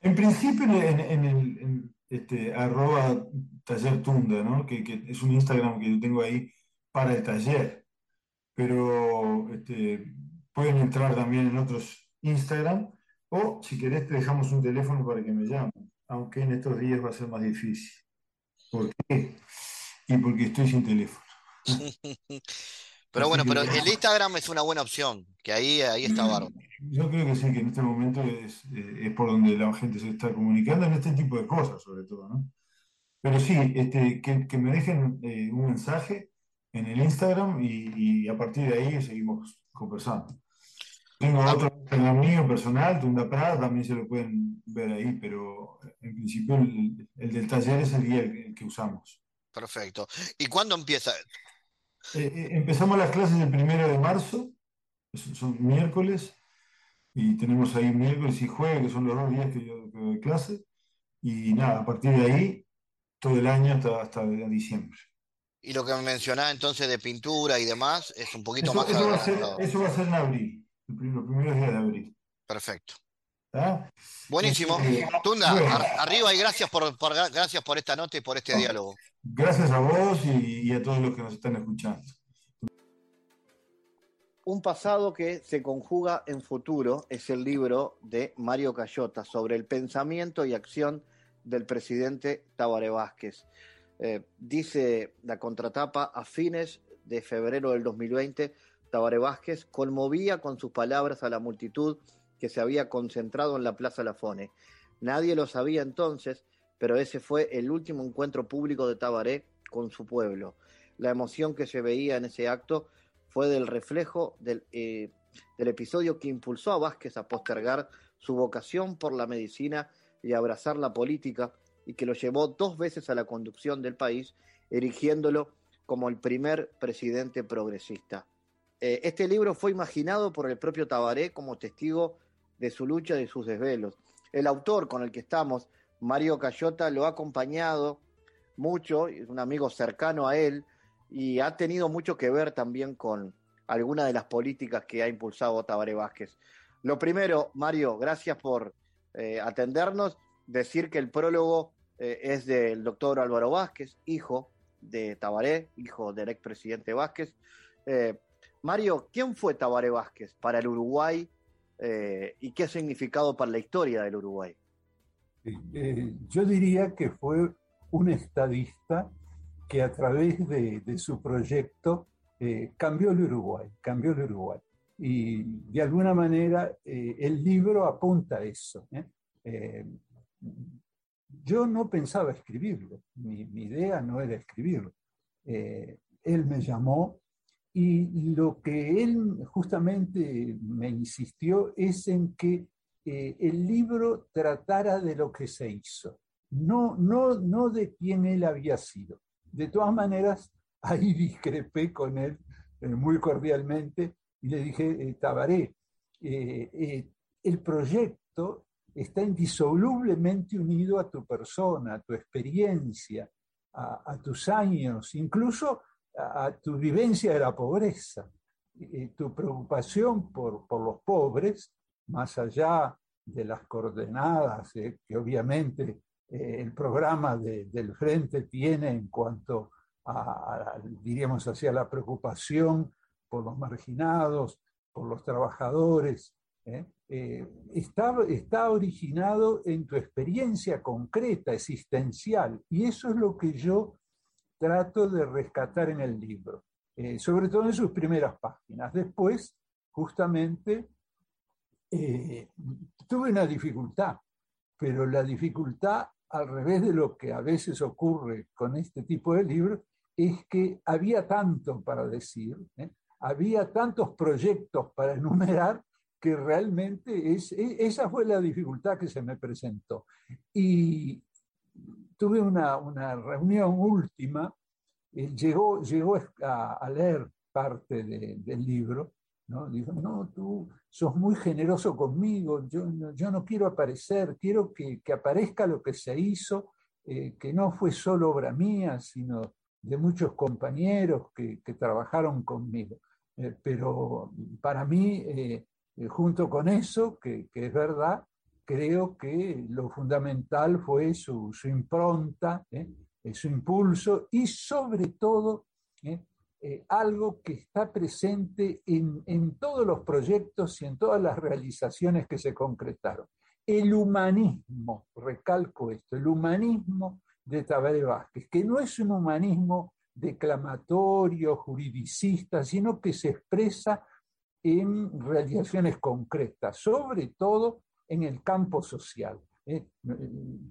En principio en, el este, arroba taller tunda, ¿no? Que, que, es un Instagram que yo tengo ahí para el taller. Pero este, pueden entrar también en otros Instagram o si querés te dejamos un teléfono para que me llamen, aunque en estos días va a ser más difícil. ¿Por qué? Y porque estoy sin teléfono. pero bueno, pero el Instagram es una buena opción, que ahí, ahí está bárbaro. Yo creo que sí, que en este momento es, eh, es, por donde la gente se está comunicando en este tipo de cosas, sobre todo, ¿no? Pero sí, este, que, que me dejen eh, un mensaje en el Instagram y, y, a partir de ahí seguimos conversando. Tengo ah. otro Instagram mío personal, Tunda Prada, también se lo pueden ver ahí, pero en principio el, el del taller es el día el que usamos. Perfecto. ¿Y cuándo empieza? Eh, eh, empezamos las clases el primero de marzo, son miércoles, y tenemos ahí miércoles y jueves, que son los dos días que yo, doy clase, y nada, a partir de ahí, todo el año hasta, hasta diciembre. Y lo que me mencionaba entonces de pintura y demás es un poquito más... Eso va, a ser, eso va a ser en abril, los primeros días de abril. Perfecto. Buenísimo. Este, Tunda, arriba y gracias por, por, gracias por esta nota y por este diálogo. Gracias a vos y, y a todos los que nos están escuchando. Un pasado que se conjuga en futuro es el libro de Mario Cayota sobre el pensamiento y acción del presidente Tabaré Vázquez. Eh, dice la contratapa, a fines de febrero del 2020, Tabaré Vázquez conmovía con sus palabras a la multitud que se había concentrado en la Plaza Lafone. Nadie lo sabía entonces, pero ese fue el último encuentro público de Tabaré con su pueblo. La emoción que se veía en ese acto fue del reflejo del, eh, del episodio que impulsó a Vázquez a postergar su vocación por la medicina y abrazar la política y que lo llevó dos veces a la conducción del país, erigiéndolo como el primer presidente progresista. Eh, este libro fue imaginado por el propio Tabaré como testigo de su lucha y de sus desvelos. El autor con el que estamos, Mario Cayota, lo ha acompañado mucho, es un amigo cercano a él y ha tenido mucho que ver también con algunas de las políticas que ha impulsado Tabaré Vázquez. Lo primero, Mario, gracias por eh, atendernos, decir que el prólogo eh, es del doctor Álvaro Vázquez, hijo de Tabaré, hijo del expresidente Vázquez. Eh, Mario, ¿quién fue Tabaré Vázquez para el Uruguay eh, y qué ha significado para la historia del Uruguay? Yo diría que fue un estadista que a través de, su proyecto cambió el Uruguay, cambió el Uruguay. Y de alguna manera el libro apunta a eso. Yo no pensaba escribirlo, mi, idea no era escribirlo. él me llamó y lo que él justamente me insistió es en que eh, el libro tratara de lo que se hizo, no, no, no de quién él había sido. De todas maneras, ahí discrepé con él eh, muy cordialmente y le dije, eh, Tabaré, el proyecto está indisolublemente unido a tu persona, a tu experiencia, a, tus años, incluso a, tu vivencia de la pobreza, y tu preocupación por, los pobres, más allá de las coordenadas eh, que obviamente eh, el programa del Frente tiene en cuanto a, diríamos así, a la preocupación por los marginados, por los trabajadores, ¿eh? Está, está originado en tu experiencia concreta, existencial, y eso es lo que yo trato de rescatar en el libro, eh, sobre todo en sus primeras páginas. Después, justamente, eh, tuve una dificultad, pero la dificultad, al revés de lo que a veces ocurre con este tipo de libros, es que había tanto para decir, ¿eh? había tantos proyectos para enumerar que realmente es, e, esa fue la dificultad que se me presentó. Y tuve una, una reunión última, eh, llegó, llegó a, a leer parte de, del libro, ¿no? Dijo, no, tú sos muy generoso conmigo, yo, yo no quiero aparecer, quiero que, que aparezca lo que se hizo, eh, que no fue solo obra mía, sino de muchos compañeros que, que trabajaron conmigo. Eh, pero para mí, eh, junto con eso, que, que, es verdad, creo que lo fundamental fue su, su impronta, su impulso y sobre todo eh, algo que está presente en, en, todos los proyectos y en todas las realizaciones que se concretaron. El humanismo, recalco esto, el humanismo de Tabaré Vázquez, que no es un humanismo declamatorio, juridicista, sino que se expresa en realizaciones concretas, sobre todo en el campo social. Eh,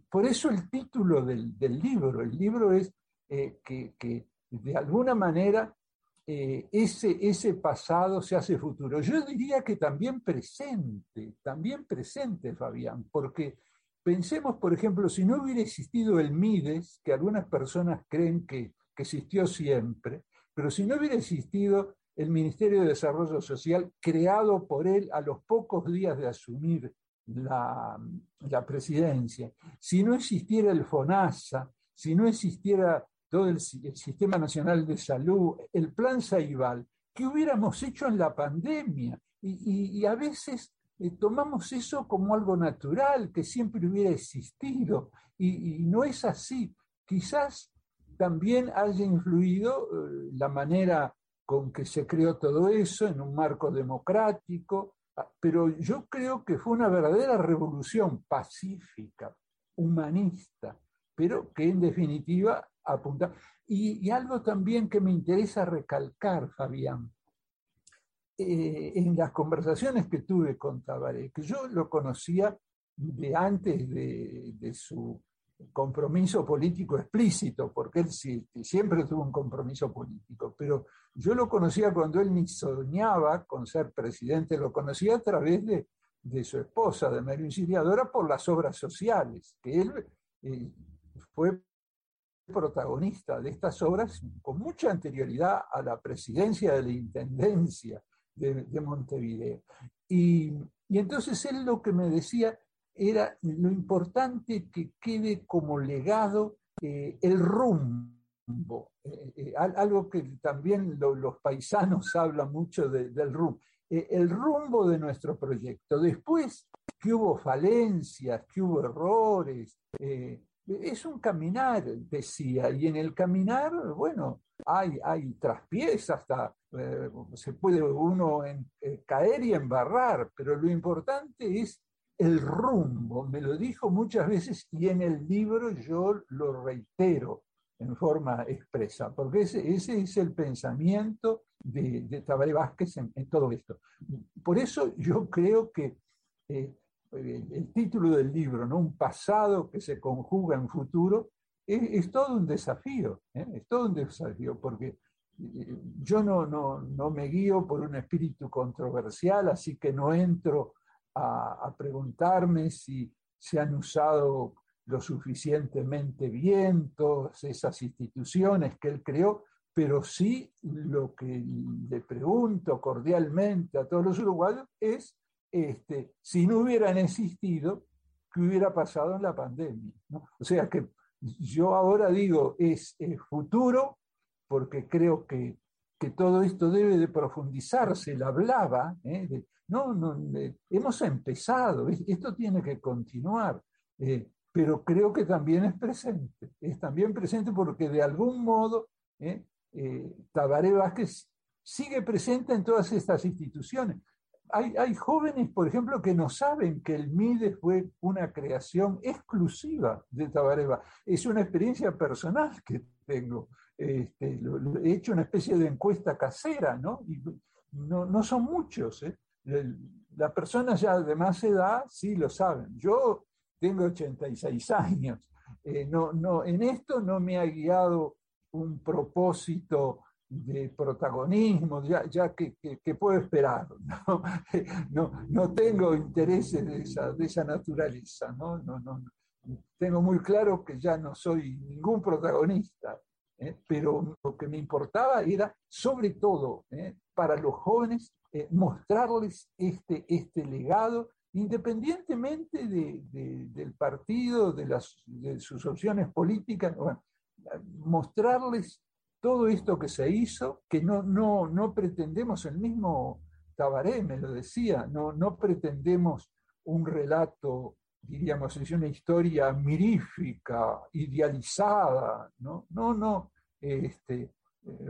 por eso el título del, del libro, el libro es eh, que, que de alguna manera eh, ese, ese pasado se hace futuro. Yo diría que también presente, también presente, Fabián, porque pensemos, por ejemplo, si no hubiera existido el MIDES, que algunas personas creen que, que existió siempre, pero si no hubiera existido el Ministerio de Desarrollo Social creado por él a los pocos días de asumir la, la presidencia, si no existiera el FONASA, si no existiera todo el, Sistema Nacional de Salud, el plan Saibal, que hubiéramos hecho en la pandemia. Y, a veces eh, tomamos eso como algo natural, que siempre hubiera existido, y, y no es así. Quizás también haya influido eh, la manera con que se creó todo eso en un marco democrático, ah, pero yo creo que fue una verdadera revolución pacífica, humanista, pero que en definitiva apunta. Y, algo también que me interesa recalcar, Fabián, eh, en las conversaciones que tuve con Tabaré, que yo lo conocía de antes de su compromiso político explícito, porque él siempre tuvo un compromiso político, pero yo lo conocía cuando él ni soñaba con ser presidente, lo conocía a través de, de su esposa, de María Auxiliadora, por las obras sociales, que él eh, fue protagonista de estas obras con mucha anterioridad a la presidencia de la Intendencia de, de Montevideo. Y, y, entonces él lo que me decía era lo importante que quede como legado eh, el rumbo, eh, eh, algo que también lo, los paisanos hablan mucho de, del rumbo, eh, el rumbo de nuestro proyecto. Después que hubo falencias, que hubo errores, eh, es un caminar, decía, y en el caminar, bueno, hay, hay traspiés, hasta eh, se puede uno en, eh, caer y embarrar, pero lo importante es el rumbo, me lo dijo muchas veces y en el libro yo lo reitero en forma expresa, porque ese, ese es el pensamiento de, de Tabaré Vázquez en, todo esto. Por eso yo creo que eh, el título del libro, ¿no? un pasado que se conjuga en futuro, es, es todo un desafío, ¿eh? es todo un desafío, porque eh, yo no, no, no, me guío por un espíritu controversial, así que no entro a, preguntarme si se han usado lo suficientemente bien todas esas instituciones que él creó, pero sí lo que le pregunto cordialmente a todos los uruguayos es este, si no hubieran existido, ¿qué hubiera pasado en la pandemia? O sea que yo ahora digo, es, es futuro, porque creo que, que, todo esto debe de profundizarse, él hablaba, ¿eh? no, no hemos empezado, esto tiene que continuar, eh, pero creo que también es presente, es también presente porque de algún modo ¿eh? eh Tabaré Vázquez sigue presente en todas estas instituciones hay, jóvenes, por ejemplo, que no saben que el MIDE fue una creación exclusiva de Tabareva. Es una experiencia personal que tengo. Este, he hecho una especie de encuesta casera, no, no son muchos. ¿eh? las personas ya de más edad sí lo saben. Yo tengo 86 años. Eh, no, no, en esto no me ha guiado un propósito de protagonismo, ya, ya que, que, puedo esperar. ¿no? No, no, tengo intereses de esa, de esa naturaleza. ¿no? No, no, tengo muy claro que ya no soy ningún protagonista, ¿eh? pero lo que me importaba era, sobre todo, ¿eh? para los jóvenes, eh, mostrarles este, este legado, independientemente de, del partido, de, las, de sus opciones políticas, mostrarles todo esto que se hizo, que no, no, no pretendemos, el mismo Tabaré me lo decía, no, no pretendemos un relato, diríamos, es una historia mirífica, idealizada, no, no, no este,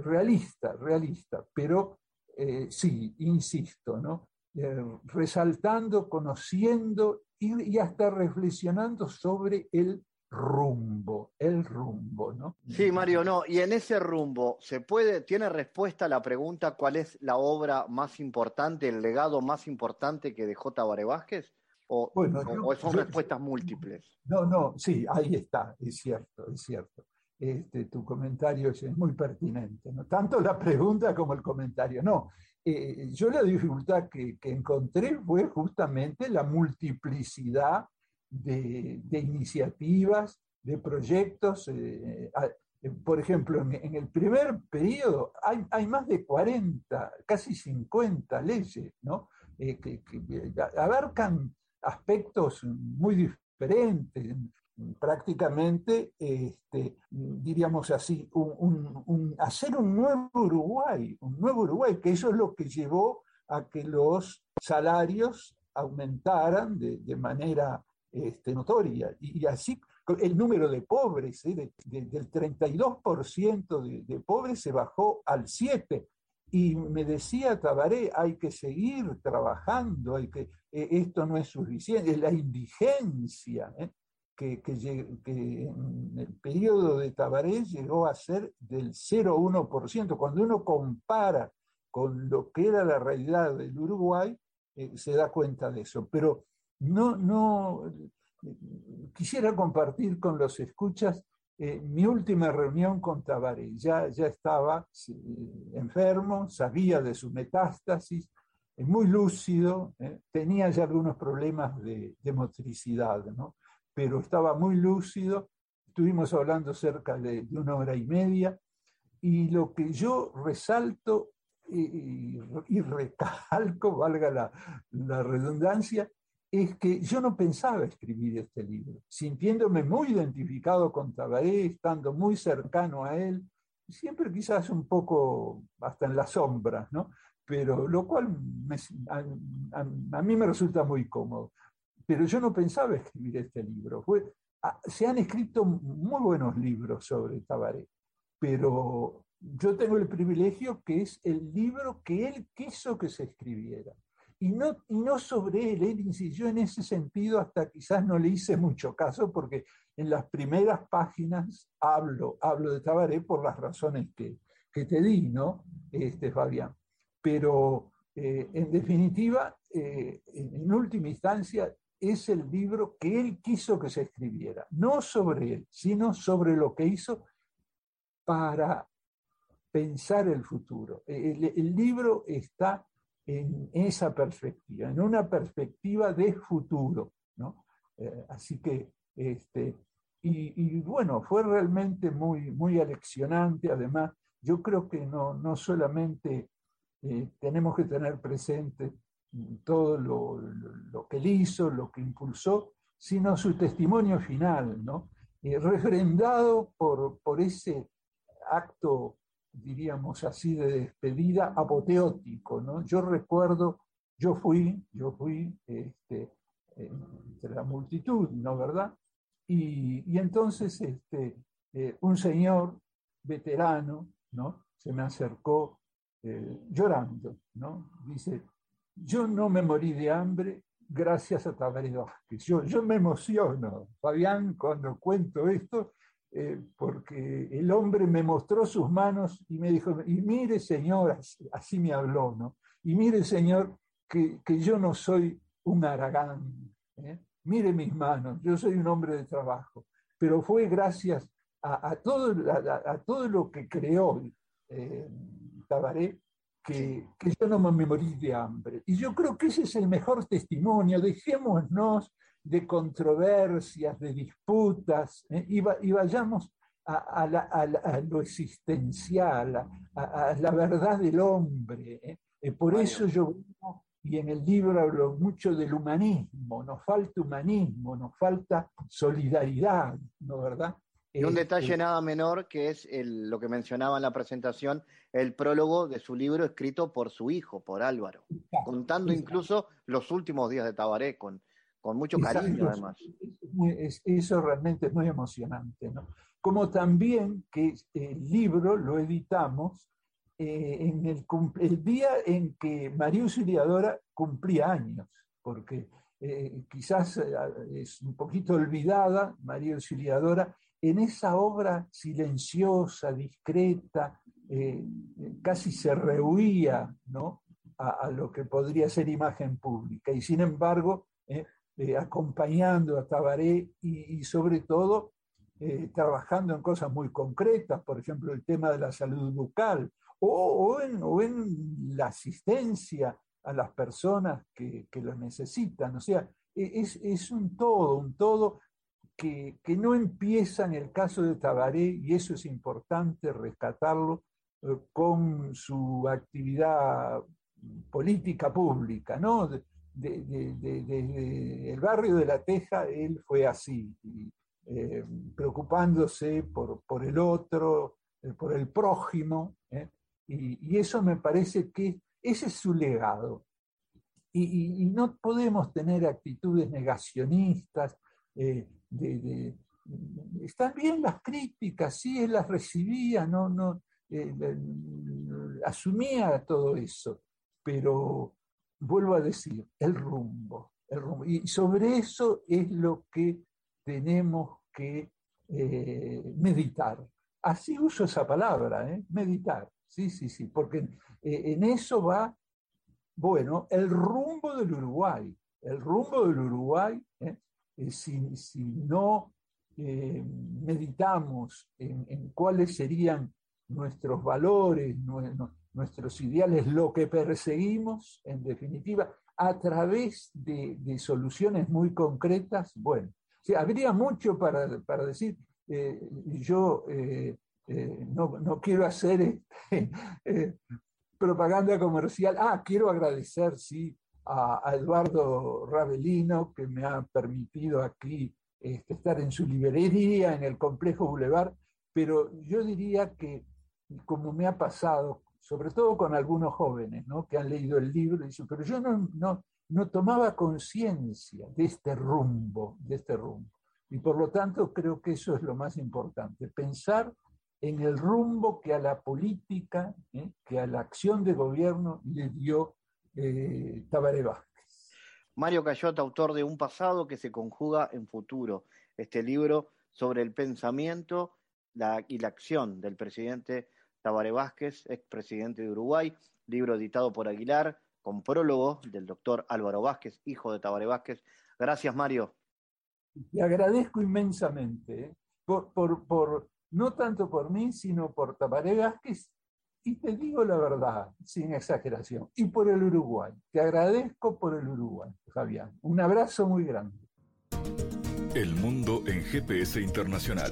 realista, realista, pero eh, sí, insisto, ¿no? Eh, resaltando, conociendo y, y, hasta reflexionando sobre el rumbo, el rumbo, ¿no? Sí, Mario, no, y en ese rumbo, ¿se puede, tiene respuesta la pregunta cuál es la obra más importante, el legado más importante que dejó Tabaré Vázquez? ¿O, bueno, o son respuestas múltiples? No, no, sí, ahí está, es cierto, es cierto. Este, tu comentario es, muy pertinente, ¿no? tanto la pregunta como el comentario. No, eh, yo la dificultad que, que, encontré fue justamente la multiplicidad de, de iniciativas, de proyectos. Eh, eh, por ejemplo, en, el primer periodo hay, hay, más de 40, casi 50 leyes, ¿no? que, que abarcan aspectos muy diferentes, prácticamente, este, diríamos así, hacer un nuevo Uruguay, un nuevo Uruguay, que eso es lo que llevó a que los salarios aumentaran de, manera este, notoria. Y, así el número de pobres, ¿eh? del 32% de, de, pobres se bajó al 7%. Y me decía Tabaré, hay que seguir trabajando, hay que, eh, esto no es suficiente, es la indigencia. ¿eh? que, en el periodo de Tabaré llegó a ser del 0,1%. Cuando uno compara con lo que era la realidad del Uruguay, eh, se da cuenta de eso. Pero no, no quisiera compartir con los escuchas eh, mi última reunión con Tabaré. Ya, ya estaba enfermo, sabía de su metástasis, muy lúcido, eh, tenía ya algunos problemas de, de motricidad, ¿no? pero estaba muy lúcido. Estuvimos hablando cerca de, una hora y media y lo que yo resalto y, recalco, valga la, redundancia, es que yo no pensaba escribir este libro, sintiéndome muy identificado con Tabaré, estando muy cercano a él, siempre quizás un poco hasta en las sombras, ¿no? Pero lo cual a, mí me resulta muy cómodo pero yo no pensaba escribir este libro. Ah, se han escrito muy buenos libros sobre Tabaré, pero yo tengo el privilegio que es el libro que él quiso que se escribiera. Y no, y no sobre él, él insistió en ese sentido, hasta quizás no le hice mucho caso, porque en las primeras páginas hablo, hablo de Tabaré por las razones que, que te di, ¿no, este, Fabián? Pero eh, en definitiva, eh, en última instancia, es el libro que él quiso que se escribiera, no sobre él, sino sobre lo que hizo para pensar el futuro. El, libro está en esa perspectiva, en una perspectiva de futuro. ¿no? Eh, así que, este, y, bueno, fue realmente muy, muy aleccionante. Además, yo creo que no, no solamente eh, tenemos que tener presente todo lo, que él hizo, lo que impulsó, sino su testimonio final, ¿no? refrendado por, por ese acto, diríamos así, de despedida apoteótico. ¿no? Yo recuerdo, yo fui, yo fui este, entre la multitud, ¿no verdad? Y, entonces este, eh, un señor veterano, ¿no? Se me acercó eh, llorando, ¿no? Dice, yo no me morí de hambre gracias a Tabaré Vázquez. Yo, yo me emociono, Fabián, cuando cuento esto, eh, porque el hombre me mostró sus manos y me dijo, y mire señor, así, me habló, ¿no? Y mire señor, que, yo no soy un aragán. ¿eh? Mire mis manos, yo soy un hombre de trabajo, pero fue gracias a, todo, a, todo lo que creó eh, Tabaré que, yo no me morí de hambre. Y yo creo que ese es el mejor testimonio. Dejémonos de controversias, de disputas, ¿eh? y, vayamos a, lo existencial, a, la verdad del hombre. ¿eh? Eh, por eso yo, y en el libro hablo mucho del humanismo, nos falta humanismo, nos falta solidaridad, ¿no verdad? Y un detalle nada menor que es lo que mencionaba en la presentación, el prólogo de su libro escrito por su hijo, por Álvaro, contando incluso los últimos días de Tabaré con, con mucho cariño además. eso realmente es muy emocionante, ¿no? Como también que el libro lo editamos eh, en el, el, día en que María Auxiliadora cumplía años, porque eh, quizás eh, es un poquito olvidada María Auxiliadora, en esa obra silenciosa, discreta, eh, casi se rehuía ¿no? a, lo que podría ser imagen pública. Y sin embargo, eh, eh, acompañando a Tabaré y, sobre todo trabajando en cosas muy concretas, por ejemplo, el tema de la salud bucal, o, en, la asistencia a las personas que, lo necesitan. O sea, e, es, es un todo, un todo que, no empieza en el caso de Tabaré, y eso es importante rescatarlo, eh, con su actividad política pública, ¿no? Desde el barrio de La Teja, él fue así, eh, preocupándose por, por, el otro, eh, por el prójimo, y, eso me parece que ese es su legado. Y, no podemos tener actitudes negacionistas, de, están bien las críticas, sí, él las recibía, no, no, eh, asumía todo eso, pero vuelvo a decir, el rumbo, el rumbo. Y sobre eso es lo que tenemos que eh, meditar. Así uso esa palabra, ¿eh? meditar, sí, sí, sí, porque en eso va, bueno, el rumbo del Uruguay, el rumbo del Uruguay eh, si, no eh, meditamos en, cuáles serían nuestros valores, nuestros ideales, lo que perseguimos, en definitiva, a través de, soluciones muy concretas, bueno, habría mucho para, decir. Eh, yo no, quiero hacer este, propaganda comercial. Ah, quiero agradecer, sí, a, Eduardo Ravelino, que me ha permitido aquí este, estar en su librería, en el complejo Boulevard, pero yo diría que, como me ha pasado, sobre todo con algunos jóvenes ¿no? que han leído el libro, pero yo no, no, no tomaba conciencia de este rumbo, de este rumbo. Y por lo tanto creo que eso es lo más importante, pensar en el rumbo que a la política, ¿eh? que a la acción de gobierno le dio eh, Vázquez. Mario Cayota, autor de Un pasado que se conjuga en futuro, este libro sobre el pensamiento y la acción del presidente Tabaré Vázquez, expresidente de Uruguay, libro editado por Aguilar, con prólogo del doctor Álvaro Vázquez, hijo de Tabaré Vázquez. Gracias, Mario. Te agradezco inmensamente, ¿eh? por, por, no tanto por mí, sino por Tabaré Vázquez y te digo la verdad, sin exageración, y por el Uruguay. Te agradezco por el Uruguay, Fabián. Un abrazo muy grande. El mundo en GPS internacional.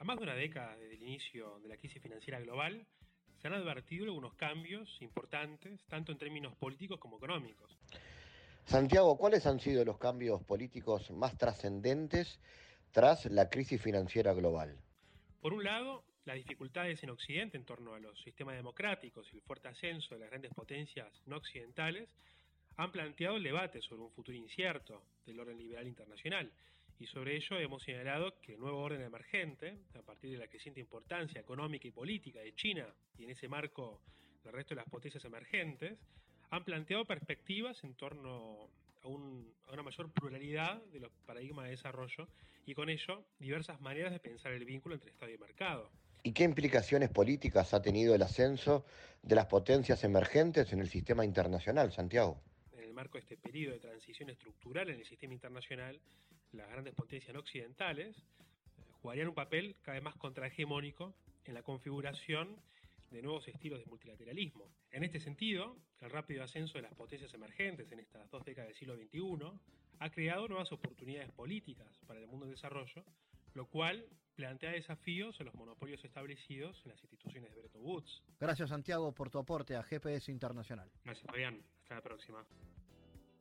A más de una década desde el inicio de la crisis financiera global, se han advertido algunos cambios importantes, tanto en términos políticos como económicos. Santiago, ¿cuáles han sido los cambios políticos más trascendentes tras la crisis financiera global? Por un lado, las dificultades en Occidente en torno a los sistemas democráticos y el fuerte ascenso de las grandes potencias no occidentales han planteado el debate sobre un futuro incierto del orden liberal internacional. Y sobre ello hemos señalado que el nuevo orden emergente, a partir de la creciente importancia económica y política de China y en ese marco del resto de las potencias emergentes, han planteado perspectivas en torno a, una mayor pluralidad de los paradigmas de desarrollo y con ello diversas maneras de pensar el vínculo entre Estado y mercado. ¿Y qué implicaciones políticas ha tenido el ascenso de las potencias emergentes en el sistema internacional, Santiago? En el marco de este periodo de transición estructural en el sistema internacional, las grandes potencias no occidentales eh, jugarían un papel cada vez más contrahegemónico en la configuración de nuevos estilos de multilateralismo. En este sentido, el rápido ascenso de las potencias emergentes en estas dos décadas del siglo XXI ha creado nuevas oportunidades políticas para el mundo en desarrollo, lo cual plantea desafíos a los monopolios establecidos en las instituciones de Bretton Woods. Gracias Santiago por tu aporte a GPS Internacional. Gracias Fabián, hasta la próxima.